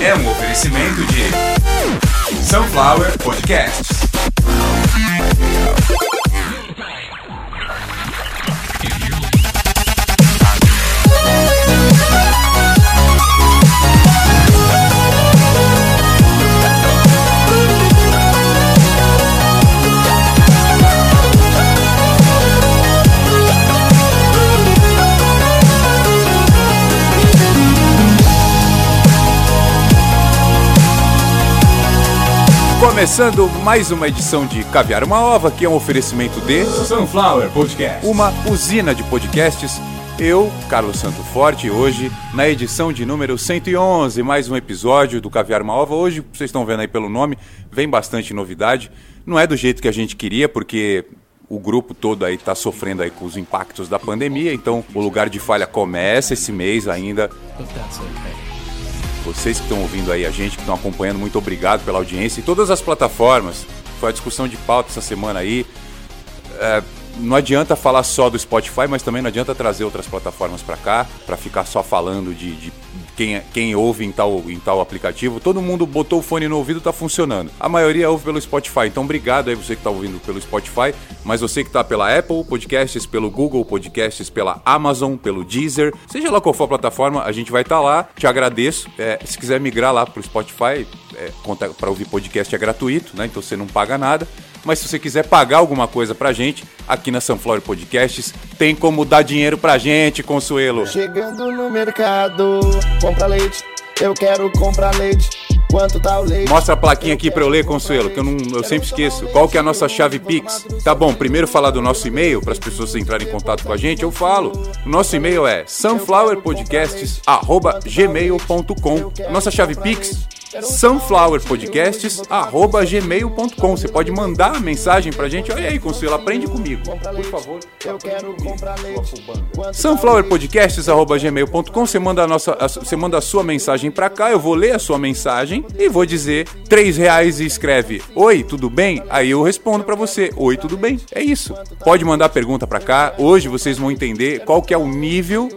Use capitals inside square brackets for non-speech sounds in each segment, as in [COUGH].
é um oferecimento de Sunflower Podcasts. Começando mais uma edição de Caviar uma Ova, que é um oferecimento de Sunflower Podcast. uma usina de podcasts. Eu, Carlos Santo Forte, hoje na edição de número 111, mais um episódio do Caviar uma Ova. Hoje, vocês estão vendo aí pelo nome, vem bastante novidade. Não é do jeito que a gente queria, porque o grupo todo aí está sofrendo aí com os impactos da pandemia, então o lugar de falha começa esse mês ainda. Vocês que estão ouvindo aí a gente, que estão acompanhando, muito obrigado pela audiência. E todas as plataformas, foi a discussão de pauta essa semana aí. É, não adianta falar só do Spotify, mas também não adianta trazer outras plataformas para cá, para ficar só falando de, de quem, quem ouve em tal, em tal aplicativo. Todo mundo botou o fone no ouvido, tá funcionando. A maioria ouve pelo Spotify, então obrigado aí você que tá ouvindo pelo Spotify, mas você que tá pela Apple Podcasts, pelo Google Podcasts, pela Amazon, pelo Deezer, seja lá qual for a plataforma, a gente vai estar lá. Te agradeço. É, se quiser migrar lá pro Spotify, é, para ouvir podcast é gratuito, né? Então você não paga nada. Mas se você quiser pagar alguma coisa pra gente, aqui na Sunflower Podcasts, tem como dar dinheiro pra gente, Consuelo. Chegando no mercado, compra leite, eu quero comprar leite. Quanto tá o leite? Mostra a plaquinha aqui pra eu ler, Consuelo, que eu, não, eu sempre esqueço. Qual que é a nossa chave Pix? Tá bom, primeiro falar do nosso e-mail, para as pessoas entrarem em contato com a gente, eu falo. O nosso e-mail é sunflowerpodcasts.gmail.com Nossa chave Pix, sunflowerpodcasts.gmail.com Você pode mandar a mensagem pra gente. Olha aí, Consuelo, aprende comigo. Por favor. Eu quero comprar leite. sunflowerpodcasts.gmail.com Você manda a nossa, a- você manda a sua mensagem pra cá, eu vou ler a sua mensagem e vou dizer três reais e escreve Oi, tudo bem? Aí eu respondo pra você Oi, tudo bem? É isso. Pode mandar pergunta pra cá. Hoje vocês vão entender qual que é o nível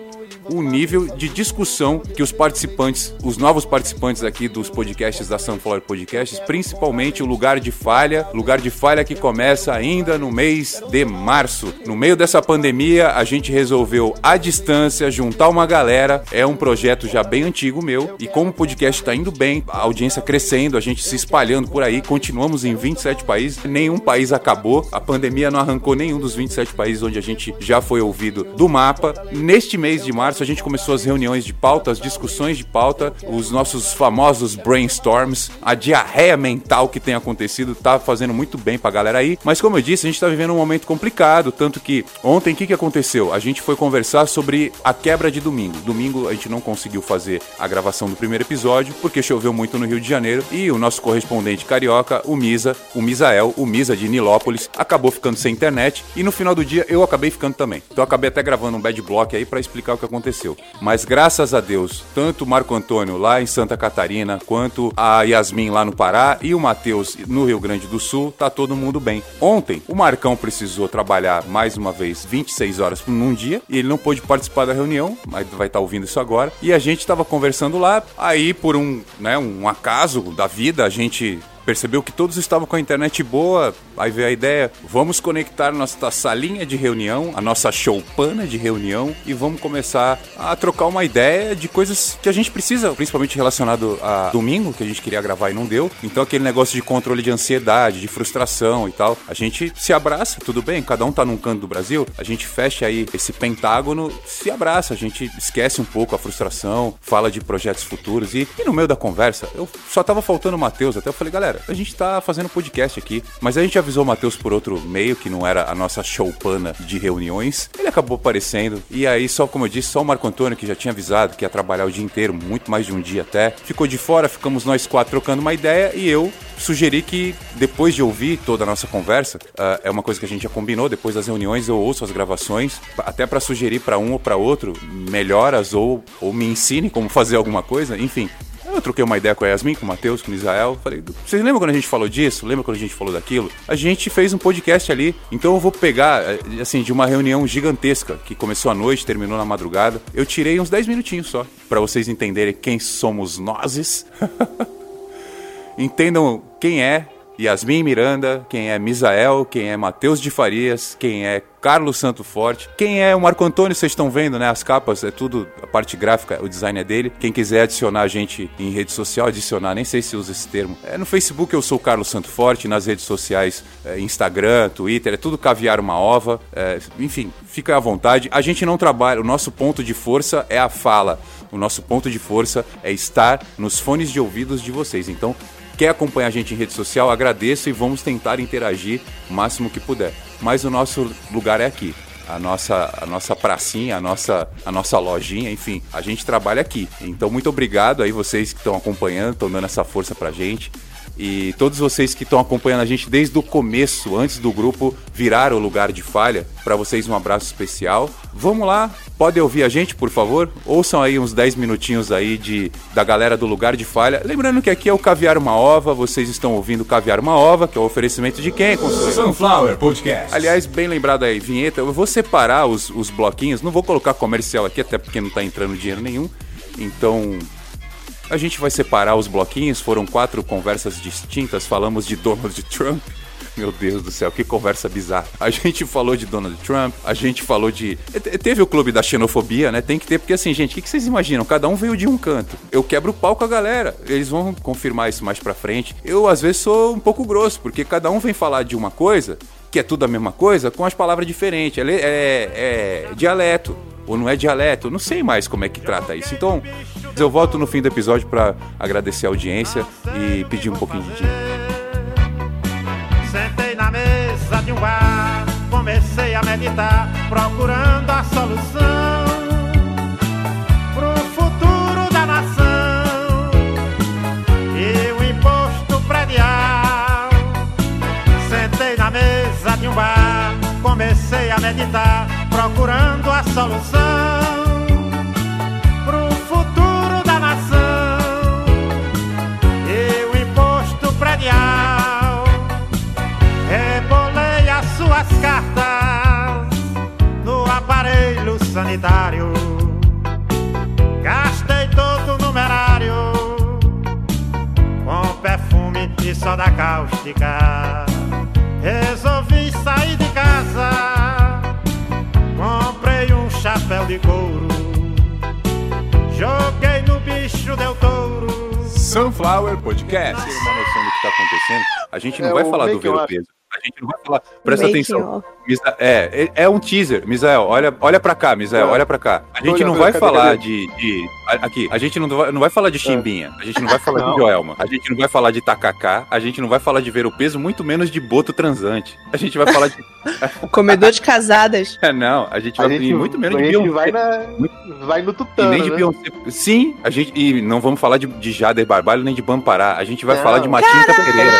o nível de discussão que os participantes, os novos participantes aqui dos podcasts da Sunflower Podcasts, principalmente o lugar de falha, lugar de falha que começa ainda no mês de março. No meio dessa pandemia, a gente resolveu à distância juntar uma galera. É um projeto já bem antigo meu e como o podcast está indo bem, a audiência crescendo, a gente se espalhando por aí, continuamos em 27 países, nenhum país acabou. A pandemia não arrancou nenhum dos 27 países onde a gente já foi ouvido do mapa. Neste mês de março, a gente começou as reuniões de pauta, as discussões de pauta, os nossos famosos brainstorms, a diarreia mental que tem acontecido tá fazendo muito bem pra galera aí. Mas como eu disse, a gente tá vivendo um momento complicado, tanto que ontem o que, que aconteceu? A gente foi conversar sobre a quebra de domingo. Domingo a gente não conseguiu fazer a gravação do primeiro episódio porque choveu muito no Rio de Janeiro e o nosso correspondente carioca, o Misa, o Misael, o Misa de Nilópolis, acabou ficando sem internet e no final do dia eu acabei ficando também. Então acabei até gravando um bad block aí pra explicar o que aconteceu. Mas graças a Deus, tanto o Marco Antônio lá em Santa Catarina, quanto a Yasmin lá no Pará e o Matheus no Rio Grande do Sul, tá todo mundo bem. Ontem, o Marcão precisou trabalhar mais uma vez 26 horas num dia e ele não pôde participar da reunião, mas vai estar ouvindo isso agora. E a gente tava conversando lá, aí por um, né, um acaso da vida, a gente percebeu que todos estavam com a internet boa, aí veio a ideia, vamos conectar nossa salinha de reunião, a nossa choupana de reunião e vamos começar a trocar uma ideia de coisas que a gente precisa, principalmente relacionado a domingo, que a gente queria gravar e não deu. Então aquele negócio de controle de ansiedade, de frustração e tal, a gente se abraça, tudo bem, cada um tá num canto do Brasil, a gente fecha aí esse pentágono, se abraça, a gente esquece um pouco a frustração, fala de projetos futuros e, e no meio da conversa, eu só tava faltando o Matheus, até eu falei, galera, a gente tá fazendo podcast aqui, mas a gente avisou o Matheus por outro meio, que não era a nossa showpana de reuniões. Ele acabou aparecendo, e aí, só como eu disse, só o Marco Antônio, que já tinha avisado que ia trabalhar o dia inteiro, muito mais de um dia até, ficou de fora, ficamos nós quatro trocando uma ideia, e eu sugeri que, depois de ouvir toda a nossa conversa, ah, é uma coisa que a gente já combinou, depois das reuniões eu ouço as gravações, até para sugerir para um ou para outro melhoras ou, ou me ensine como fazer alguma coisa, enfim. Eu troquei uma ideia com a Yasmin, com o Matheus, com o Israel. Falei, vocês lembram quando a gente falou disso? Lembra quando a gente falou daquilo? A gente fez um podcast ali. Então eu vou pegar, eh, assim, de uma reunião gigantesca que começou à noite, terminou na madrugada. Eu tirei uns 10 minutinhos só, para vocês entenderem quem somos nós. [LAUGHS] Entendam quem é Yasmin Miranda, quem é Misael, quem é Matheus de Farias, quem é Carlos Santo Forte, quem é o Marco Antônio, vocês estão vendo, né? As capas, é tudo, a parte gráfica, o design é dele. Quem quiser adicionar a gente em rede social, adicionar, nem sei se usa esse termo. É, no Facebook eu sou Carlos Santo Forte, nas redes sociais, é, Instagram, Twitter, é tudo caviar uma ova. É, enfim, fica à vontade. A gente não trabalha, o nosso ponto de força é a fala. O nosso ponto de força é estar nos fones de ouvidos de vocês. Então, quer acompanhar a gente em rede social, agradeço e vamos tentar interagir o máximo que puder. Mas o nosso lugar é aqui. A nossa, a nossa pracinha, a nossa, a nossa lojinha, enfim, a gente trabalha aqui. Então, muito obrigado aí vocês que estão acompanhando, estão dando essa força pra gente. E todos vocês que estão acompanhando a gente desde o começo, antes do grupo virar o lugar de falha, para vocês um abraço especial. Vamos lá, podem ouvir a gente, por favor? Ouçam aí uns 10 minutinhos aí de, da galera do lugar de falha. Lembrando que aqui é o Caviar Uma Ova, vocês estão ouvindo Caviar Uma Ova, que é o oferecimento de quem? Sunflower Podcast. Aliás, bem lembrado aí, vinheta, eu vou separar os, os bloquinhos, não vou colocar comercial aqui, até porque não tá entrando dinheiro nenhum. Então, a gente vai separar os bloquinhos, foram quatro conversas distintas, falamos de Donald Trump. Meu Deus do céu, que conversa bizarra. A gente falou de Donald Trump, a gente falou de. Teve o clube da xenofobia, né? Tem que ter, porque assim, gente, o que vocês imaginam? Cada um veio de um canto. Eu quebro o pau com a galera. Eles vão confirmar isso mais pra frente. Eu, às vezes, sou um pouco grosso, porque cada um vem falar de uma coisa, que é tudo a mesma coisa, com as palavras diferentes. É, é, é dialeto ou não é dialeto, não sei mais como é que trata isso. Então, eu volto no fim do episódio para agradecer a audiência e pedir um pouquinho de dinheiro. De um bar, comecei a meditar, procurando a solução pro futuro da nação. E o imposto predial. Sentei na mesa de um bar, comecei a meditar, procurando a solução aparelho sanitário. Gastei todo o numerário com perfume e soda cáustica. Resolvi sair de casa. Comprei um chapéu de couro. Joguei no bicho, deu touro. Sunflower Podcast. Tem uma noção do que tá acontecendo. A gente não É vai falar do ver o peso. A gente não vai falar. Presta Making atenção. Misa- É, é, é um teaser, Misael. Olha, olha pra cá, Misael, Ah. olha pra cá. A gente não vai falar de, Aqui, a gente não vai, não vai falar de Chimbinha. A gente não vai falar de. Joelma. A gente não vai falar de Tacacá. A gente não vai falar de ver o peso, muito menos de boto transante. A gente vai falar de. [LAUGHS] Comedor de casadas. É, não, a gente A vai gente, muito menos a de gente Beyoncé. vai, na, vai no E tutano, nem de né? Beyoncé. Sim, a gente. E não vamos falar de, de Jader Barbalho nem de Bampará. A gente vai Não. falar de Matinta Pereira.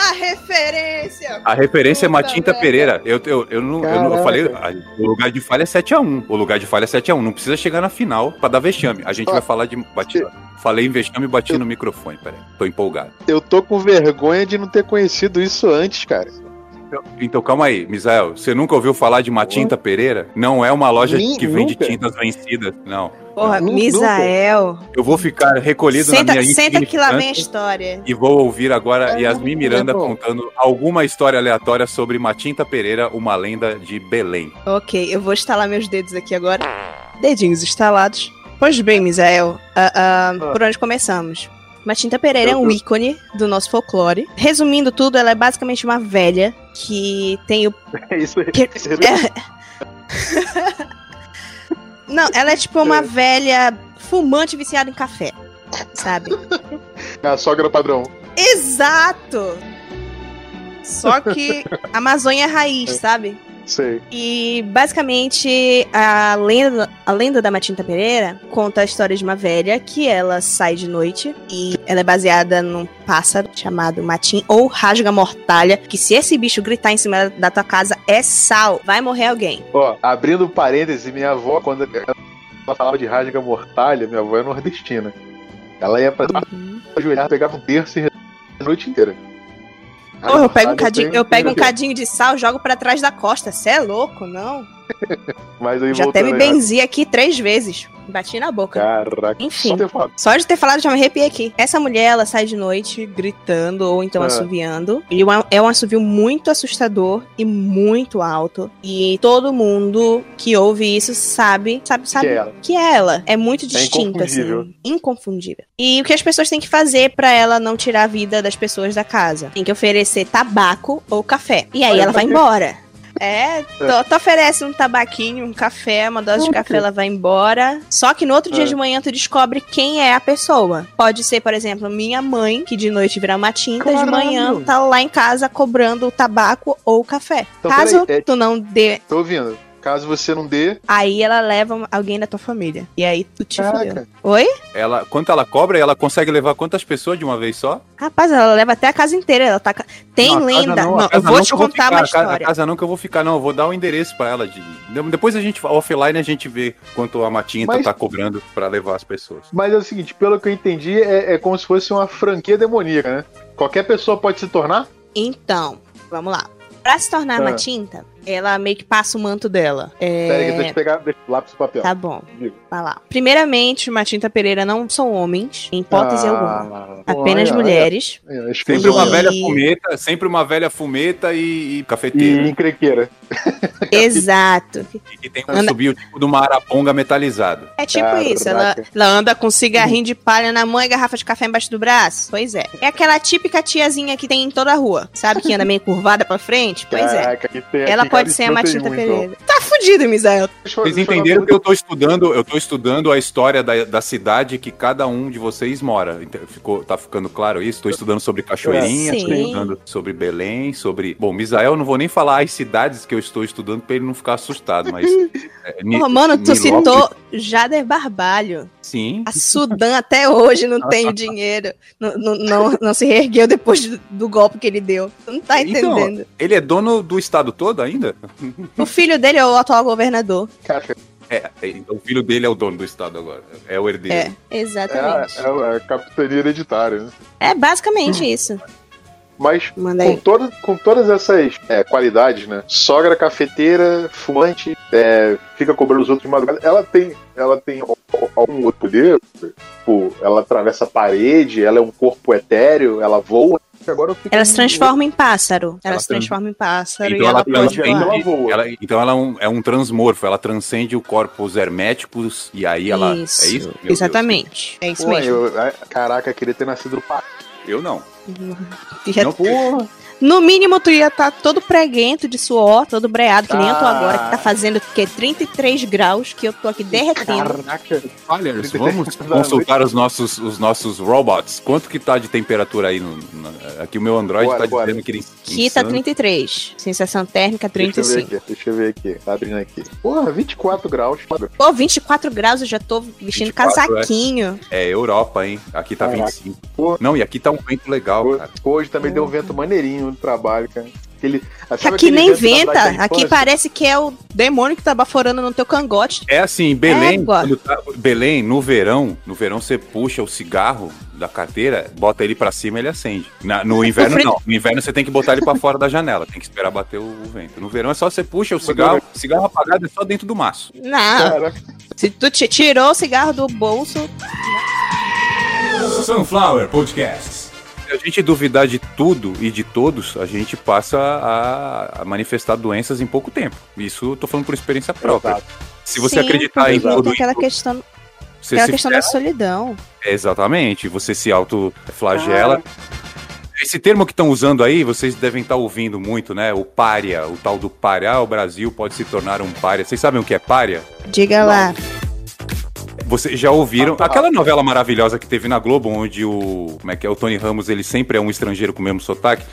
A referência! A referência Puta é Matinta merda. Pereira. Eu, eu, eu, não, eu, não- eu falei, ah, o lugar de falha é 7x1. O lugar de falha é 7x1. Não precisa chegar na final pra dar vexame. A gente vai falar de. Bati, falei em vexame e bati eu- no microfone. Peraí, tô empolgado. Eu tô com vergonha de não ter conhecido isso antes, cara. Então calma aí, Misael. Você nunca ouviu falar de Matinta Pereira? Não é uma loja Nem- que vende nunca. tintas vencidas. Não. Porra, Nunca. Misael. Eu vou ficar recolhido na Senta, minha senta que lá vem a história. E vou ouvir agora É, Yasmin Miranda contando alguma história aleatória sobre Matinta Pereira, uma lenda de Belém. Ok, eu vou estalar meus dedos aqui agora. Dedinhos estalados. Pois bem, Misael, ah, ah, Ah. por onde começamos? Matinta Pereira é Eu- um eu- ícone do nosso folclore. Resumindo tudo, ela é basicamente uma velha que tem o É [LAUGHS] isso aí. Que- [LAUGHS] Não, ela é tipo uma É. velha fumante viciada em café. Sabe? A sogra padrão. Exato! Só que [LAUGHS] Amazônia é raiz, sabe? Sei. E basicamente a lenda, a lenda da Matinta Pereira conta a história de uma velha que ela sai de noite e ela é baseada num pássaro chamado Matim ou rasga mortalha, que se esse bicho gritar em cima da tua casa é sal, vai morrer alguém. Ó, abrindo parênteses, minha avó, quando ela falava de rasga mortalha, minha avó é nordestina. Ela ia pra Uhum. ajoelhar, pegava o berço e a noite inteira. Porra, eu pego um cadinho, eu pego um cadinho de sal, jogo pra trás da costa. Cê é louco, não? [LAUGHS] Mas aí Já até me benzi aqui três vezes. Bati na boca. Caraca, Enfim. só ter falado. Só de ter falado já me arrepiei aqui. Essa mulher, ela sai de noite gritando ou então Ah. assoviando. E é um assovio muito assustador e muito alto. E todo mundo que ouve isso sabe, sabe, sabe é ela. que é ela. É muito distinto, inconfundível. assim. Inconfundível. E o que as pessoas têm que fazer pra ela não tirar a vida das pessoas da casa? Tem que oferecer tabaco ou café. E aí Olha, ela vai embora. É, tu, tu oferece um tabaquinho, um café, uma dose de café, ela vai embora. Só que no outro dia É. de manhã tu descobre quem é a pessoa. Pode ser, por exemplo, minha mãe, que de noite vira uma tinta, de Caralho. manhã tá lá em casa cobrando o tabaco ou o café. Então, Caso peraí, é- tu não dê, Tô ouvindo. Caso você não dê. aí ela leva alguém da tua família. E aí tu te fudeu. Caraca. Oi? Ela, quanto ela cobra, ela consegue levar quantas pessoas de uma vez só? Rapaz, ela leva até a casa inteira. Ela tá. Tem Não, lenda. não, Não, eu vou não te contar ficar, uma a casa- história. A casa não que eu vou ficar, não. Eu vou dar o endereço pra ela. De... Depois a gente, offline, a gente vê quanto a Matinta Mas- tá cobrando pra levar as pessoas. Mas é o seguinte, pelo que eu entendi, é, é como se fosse uma franquia demoníaca, né? Qualquer pessoa pode se tornar? Então, vamos lá. Pra se tornar Ah. uma tinta, ela meio que passa o manto dela. É... Pera aí, deixa eu pegar deixa eu lápis e papel. Tá bom, Diga. vai lá. Primeiramente, Matinta Pereira não são homens, em hipótese alguma. Ah, Apenas olha, mulheres. olha, é, Sempre uma E- velha fumeta, sempre uma velha fumeta e, e cafeteira. E encrequeira. [LAUGHS] Exato. E, que tem um Anda- subio tipo de uma araponga metalizado. É tipo Caraca. isso, ela, ela anda com cigarrinho de palha na mão e garrafa de café embaixo do braço. Pois é. É aquela típica tiazinha que tem em toda a rua. Sabe que anda meio curvada pra frente? Pois é. Caraca, aqui tem- Ela pode ser a 51, Matinta então. Pereira. Tá fudido, Misael. Vocês entenderam que eu tô estudando, eu tô estudando a história da, da cidade que cada um de vocês mora. Ficou, tá ficando claro isso? Tô estudando sobre Cachoeirinha, É, tô sim. estudando sobre Belém, sobre. Bom, Misael, não vou nem falar as cidades que eu estou estudando pra ele não ficar assustado, mas. [LAUGHS] é, Ni- Porra, mano, tu citou Jader Barbalho. Sim. A Sudã até hoje não tem o dinheiro. Não, não, não, não se reergueu depois do, golpe que ele deu. Tu não tá Então, entendendo. ele é dono do estado todo ainda? O filho dele é o atual governador. Caraca, É, é, o filho dele é o dono do estado agora. É o herdeiro. É, exatamente. é, é, é capitania hereditária, né? É, basicamente isso. Mas com, aí. toda, com todas essas é, qualidades, né? Sogra, cafeteira, fumante, é, fica cobrando os outros de madrugada. Ela tem, ela tem al- al- algum outro poder? Tipo, ela atravessa a parede, ela é um corpo etéreo, ela voa. Agora eu fico Ela se transforma em pássaro. Ela, Ela se trans- transforma em pássaro Então e ela, ela, pode voar. ela voa. ela- então ela é um, é um transmorfo, ela transcende o corpos herméticos e aí ela. Isso, é isso? Meu Deus. exatamente. É isso Pô, mesmo. eu, caraca, queria ter nascido no parque. Eu não. Já- Não, Porra, No mínimo, tu ia estar todo preguento de suor, todo breado, que nem eu tô Ah. agora, que tá fazendo o quê? 33 graus, que eu tô aqui derretendo. caraca. Falhers, vamos [LAUGHS] consultar os nossos, os nossos robots. Quanto que tá de temperatura aí? No, na- aqui o meu Android Bora, tá bora. dizendo que ele Aqui tá insano. 33. Sensação térmica Deixa eu ver 35. aqui, deixa eu ver aqui. Tá abrindo aqui. Porra, 24 graus. Pô, 24 graus, eu já tô vestindo 24, casaquinho. É Europa, hein? Aqui tá Caraca. 25. Pô. Não, e aqui tá um vento legal, Hoje, cara. hoje também deu um vento maneirinho no trabalho, cara. Aquele, sabe Aqui aquele nem venta. da Aqui parece que é o demônio que tá baforando no teu cangote. É assim, Belém, tá- Belém, no verão, no verão você puxa o cigarro da carteira, bota ele pra cima e ele acende. Na- no [LAUGHS] inverno frio- não. No inverno você tem que botar ele pra fora da janela, tem que esperar bater o, o vento. No verão é só você puxa o cigarro, cigarro apagado é só dentro do maço. Não. Caraca, Se tu te tirou o cigarro do bolso, Sunflower Podcasts. Se a gente duvidar de tudo e de todos, a gente passa a, a manifestar doenças em pouco tempo. Isso eu tô falando por experiência própria. Exato. Se você sim, acreditar em tem tudo, aquela em tudo, questão, você aquela questão da solidão. Exatamente, você se autoflagela. Esse termo que estão usando aí, vocês devem estar ouvindo muito, né? O pária, o tal do pária. Ah, o Brasil pode se tornar um pária. Vocês sabem o que é pária? Diga lá. Vocês já ouviram aquela novela maravilhosa que teve na Globo, onde o. Como é que é? O Tony Ramos, ele sempre é um estrangeiro com o mesmo sotaque.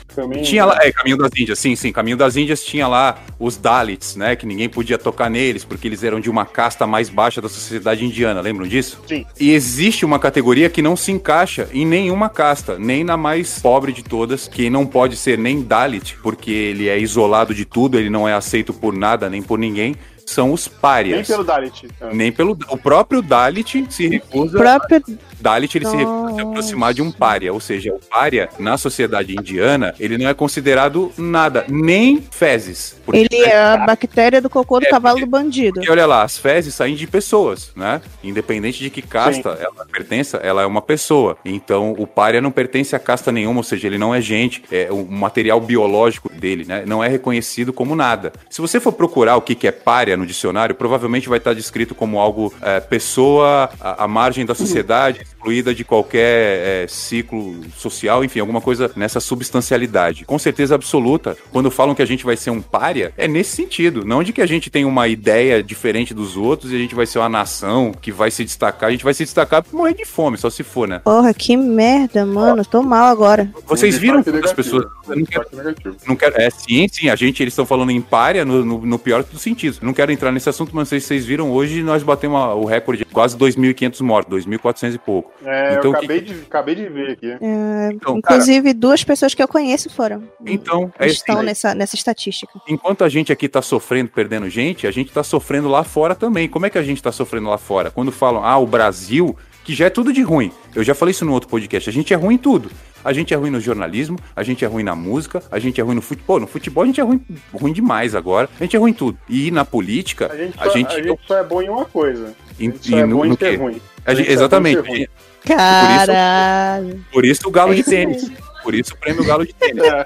Tinha lá. É, Caminho das Índias, sim, sim. Caminho das Índias tinha lá os Dalits, né? Que ninguém podia tocar neles, porque eles eram de uma casta mais baixa da sociedade indiana. Lembram disso? Sim. E existe uma categoria que não se encaixa em nenhuma casta, nem na mais pobre de todas, que não pode ser nem Dalit, porque ele é isolado de tudo, ele não é aceito por nada, nem por ninguém. São os Nem párias. pelo Dalit. Nem pelo. O próprio Dalit se O recusa próprio Dalit ele se, se aproximar de um pária, ou seja, o pária na sociedade indiana, ele não é considerado nada, nem fezes. Porque, Ele é a bactéria do cocô do É, cavalo do bandido. porque olha lá, as fezes saem de pessoas, né? Independente de que casta ela pertença, ela é uma pessoa. Então o pária não pertence a casta nenhuma, ou seja, ele não é gente, é o material biológico dele, né? Não é reconhecido como nada. Se você for procurar o que que é pária no dicionário, provavelmente vai estar descrito como algo é, pessoa à, à margem da sociedade, excluída de qualquer é, ciclo social, enfim, alguma coisa nessa substancialidade. Com certeza absoluta, quando falam que a gente vai ser um pária, é nesse sentido, não de que a gente tem uma ideia diferente dos outros e a gente vai ser uma nação que vai se destacar, a gente vai se destacar por morrer de fome, só se for, né? Porra, que merda, mano. Tô mal agora. Vocês viram destaque quantas pessoas. não quero, destaque negativo. não quero- é, sim, sim, a gente, eles estão falando em párea no, no, no pior dos sentidos. Não quero entrar nesse assunto, mas vocês, vocês viram hoje nós batemos o recorde de quase 2.500 mortos, 2.400 e pouco. É, Então, eu que- acabei, de, acabei de ver aqui. É, Então, cara, inclusive, duas pessoas que eu conheço foram. então, é estão assim, nessa, nessa estatística. Enquanto a gente aqui tá sofrendo, perdendo gente, a gente tá sofrendo lá fora também. Como é que a gente tá sofrendo lá fora? Quando falam, ah, o Brasil, que já é tudo de ruim. Eu já falei isso no outro podcast. A gente é ruim em tudo. A gente é ruim no jornalismo, a gente é ruim na música, a gente é ruim no futebol. No futebol a gente é ruim, ruim demais agora. A gente é ruim em tudo. E na política, A gente, só, a gente. a gente só é bom em uma coisa. Gente só em- é no- no quê? ruim. A gente- é em exatamente. ser ruim. Caralho. Por isso o galo É de isso tênis. Por isso o prêmio galo de tênis. É.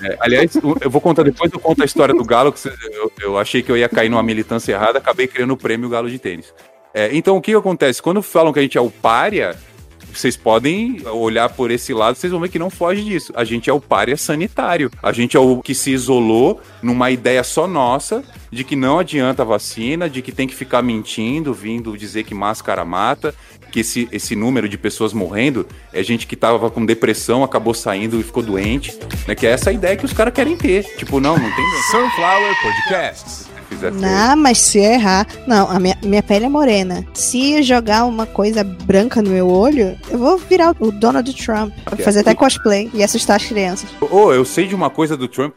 É, aliás, eu vou contar depois, eu conto a história do Galo, que eu, eu achei que eu ia cair numa militância errada, acabei criando o prêmio Galo de Tênis. É, então, o que acontece? Quando falam que a gente é o pária, vocês podem olhar por esse lado, vocês vão ver que não foge disso. A gente é o pária sanitário. A gente é o que se isolou numa ideia só nossa de que não adianta a vacina, de que tem que ficar mentindo, vindo dizer que máscara mata, que esse, esse número de pessoas morrendo é gente que tava com depressão, acabou saindo e ficou doente, né? Que é essa ideia que os caras querem ter. Tipo, não, não tem. Sunflower Podcasts. Fizer Não, mas se eu errar. Não, a minha, minha pele é morena. Se eu jogar uma coisa branca no meu olho, eu vou virar o Donald Trump. Vou fazer até cosplay e assustar as crianças. Ô, eu sei de uma coisa do Trump.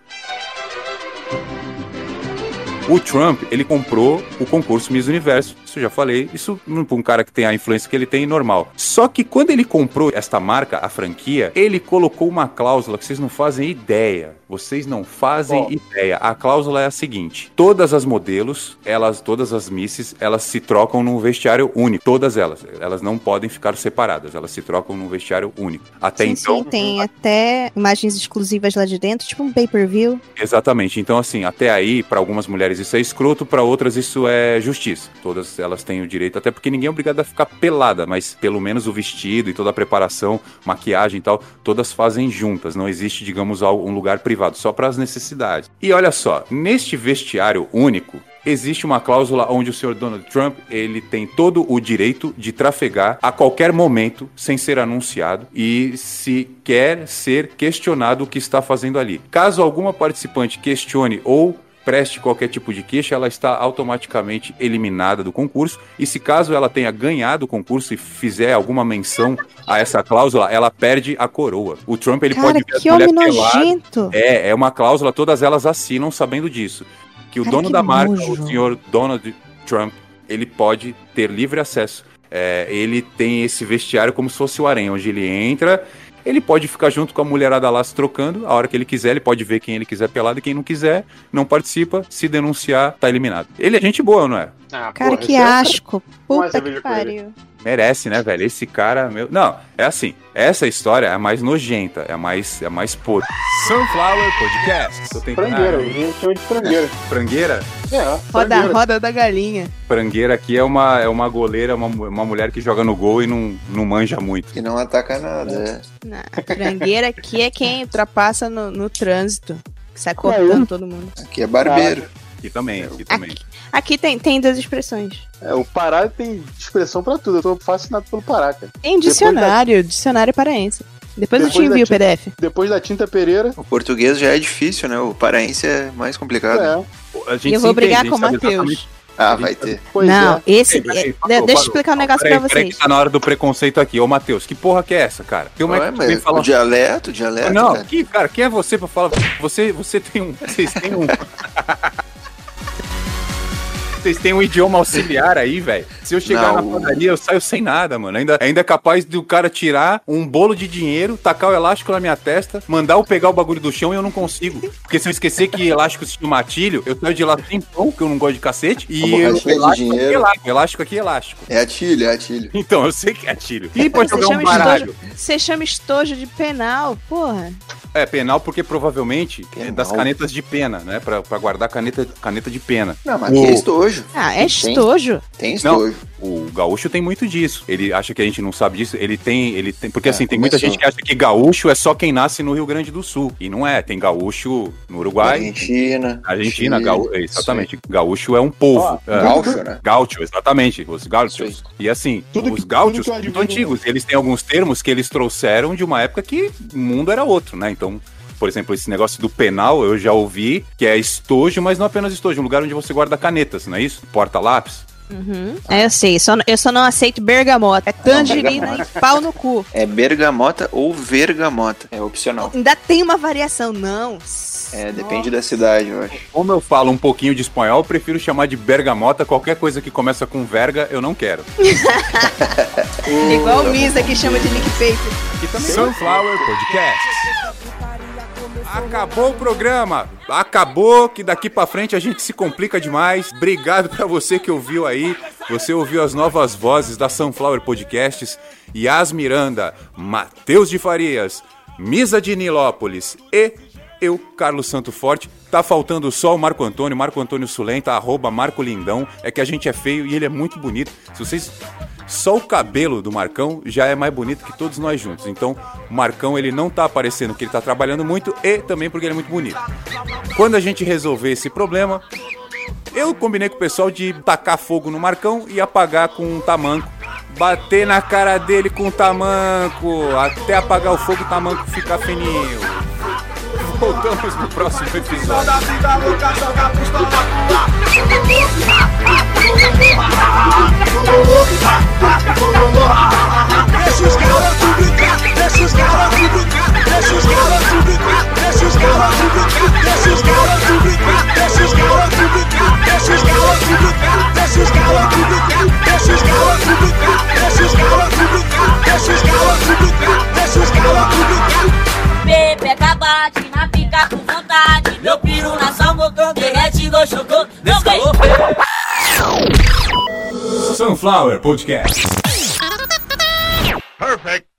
O Trump, ele comprou o concurso Miss Universo. Isso eu já falei. Isso para um cara que tem a influência que ele tem, normal. Só que quando ele comprou esta marca, a franquia, ele colocou uma cláusula que vocês não fazem ideia. Vocês não fazem ideia. A cláusula é a seguinte: todas as modelos, elas, todas as misses, elas se trocam num vestiário único. Todas elas. Elas não podem ficar separadas. Elas se trocam num vestiário único. Até sim, então. sim, tem até imagens exclusivas lá de dentro, tipo um pay-per-view. Exatamente. Então, assim, até aí, para algumas mulheres isso é escroto, para outras isso é justiça. Todas elas têm o direito, até porque ninguém é obrigado a ficar pelada, mas pelo menos o vestido e toda a preparação, maquiagem e tal, todas fazem juntas. Não existe, digamos, um lugar privado, só para as necessidades. E olha só, neste vestiário único, existe uma cláusula onde o senhor Donald Trump ele tem todo o direito de trafegar a qualquer momento sem ser anunciado e se quer ser questionado o que está fazendo ali. Caso alguma participante questione ou preste qualquer tipo de queixa, ela está automaticamente eliminada do concurso. E se caso ela tenha ganhado o concurso e fizer alguma menção a essa cláusula, ela perde a coroa. O Trump ele Cara, pode ver que a homem nojento. É, é uma cláusula, todas elas assinam sabendo disso. Que o Cara, dono que da marca, nojo. o senhor Donald Trump, ele pode ter livre acesso. É, ele tem esse vestiário como se fosse o harém, onde ele entra, ele pode ficar junto com a mulherada lá se trocando, a hora que ele quiser, ele pode ver quem ele quiser pelado e quem não quiser, não participa, se denunciar, tá eliminado. Ele é gente boa, não é? Ah, Cara, porra, que é- asco. Puta que pariu. Merece, né, velho? Esse cara, meu. Não, é assim. Essa história é a mais nojenta, é a mais, é a mais podre. Sunflower Podcasts. Tô tentando- Frangueira, Ah, a gente chama de frangueira. frangueira? É, Roda, frangueira. roda da galinha. Frangueira aqui é uma, é uma goleira, uma, uma mulher que joga no gol e não, não manja muito. Que não ataca nada, é. Não, a frangueira aqui é quem ultrapassa no, no trânsito. Que sai cortando todo mundo. Aqui é barbeiro. Aqui também, aqui também. Aqui tem, tem duas expressões. É, o Pará tem expressão pra tudo. Eu tô fascinado pelo Pará, cara. Tem dicionário, dicionário paraense. Depois, eu te Depois da envio o PDF. Depois da Tinta Pereira, O português já é difícil, né? O paraense é mais complicado. é. A gente eu vou entende, brigar com o Matheus. Ah, vai ter. Pois Não, é. esse. Peraí, é- parou, deixa eu explicar um negócio Peraí, pra peraí vocês. que tá na hora do preconceito aqui. Ô, Matheus, que porra que é essa, cara? Como é Ué, que falar... o dialeto, o dialeto, Não, cara. que, cara, quem é você pra falar? Você, você tem um... [LAUGHS] Vocês têm um... Vocês têm um idioma auxiliar aí, velho. Se eu chegar Não. na padaria, eu saio sem nada, mano. Ainda, ainda é capaz do cara tirar um bolo de dinheiro, tacar o elástico na minha testa, mandar eu pegar o bagulho do chão e eu não consigo. Porque se eu esquecer que elástico se chama atilho, eu saio de lá sem pão, que eu não gosto de cacete. E eu, elástico, aqui é dinheiro. elástico, elástico aqui é elástico. É atilho, é atilho. Então, eu sei que é atilho. E pode Você jogar um chama, baralho. você chama estojo de penal, porra. É, penal porque provavelmente é Penal. das canetas de pena, né? Pra, pra guardar caneta, caneta de pena. Não, mas aqui é estojo. Ah, é Tem. estojo. Tem Não. estojo. O gaúcho tem muito disso. Ele acha que a gente não sabe disso. Ele tem, ele tem, porque É, assim tem muita começou. gente que acha que gaúcho é só quem nasce no Rio Grande do Sul e não é. Tem gaúcho no Uruguai, Argentina. Argentina, Chile. gaú, exatamente. Gaúcho é um povo. É, Gaúcho, né? Gaúcho, exatamente. Os gaúchos. E assim, Tudo os que- gaúchos são muito antigos. Eles têm alguns termos que eles trouxeram de uma época que o mundo era outro, né? Então. Por exemplo, esse negócio do penal eu já ouvi, que é estojo, mas não apenas estojo, um lugar onde você guarda canetas, não é isso? Porta-lápis. É, eu sei, só, eu só não aceito bergamota. É tangerina e pau no cu. É bergamota ou vergamota. É opcional. Ainda tem uma variação, não. É, depende da cidade, eu acho. Como eu falo um pouquinho de espanhol, eu prefiro chamar de bergamota. Qualquer coisa que começa com verga, eu não quero. [LAUGHS] Igual o Misa que chama de Nick Paper. Aqui também. Sunflower Podcast. Acabou o programa. Acabou que daqui pra frente a gente se complica demais. Obrigado pra você que ouviu aí. Você ouviu as novas vozes da Sunflower Podcasts. Yas Miranda, Matheus de Farias, Misa de Nilópolis e eu, Carlos Santo Forte. Tá faltando só o Marco Antônio, Marco Antônio Sulenta, arroba Marco Lindão. É que a gente é feio e ele é muito bonito. Se vocês só o cabelo do Marcão já é mais bonito que todos nós juntos. Então, o Marcão ele não tá aparecendo que ele tá trabalhando muito e também porque ele é muito bonito. Quando a gente resolver esse problema, eu combinei com o pessoal de tacar fogo no Marcão e apagar com um tamanco. Bater na cara dele com um tamanco, até apagar o fogo e o tamanco ficar fininho. Voltamos no próximo episódio. Deixa os garotos brincar, deixa os garotos brincar, deixa os garotos brincar, deixa os garotos brincar, deixa os garotos brincar, deixa os garotos brincar, deixa os garotos brincar, deixa os garotos brincar, deixa os garotos brincar, deixa os garotos brincar, deixa os garotos brincar, deixa os garotos brincar. Pepeca bate na pica com vontade. Meu piru na salmocão, derrete no chocô. Meu calor. Sunflower Podcast. Perfect.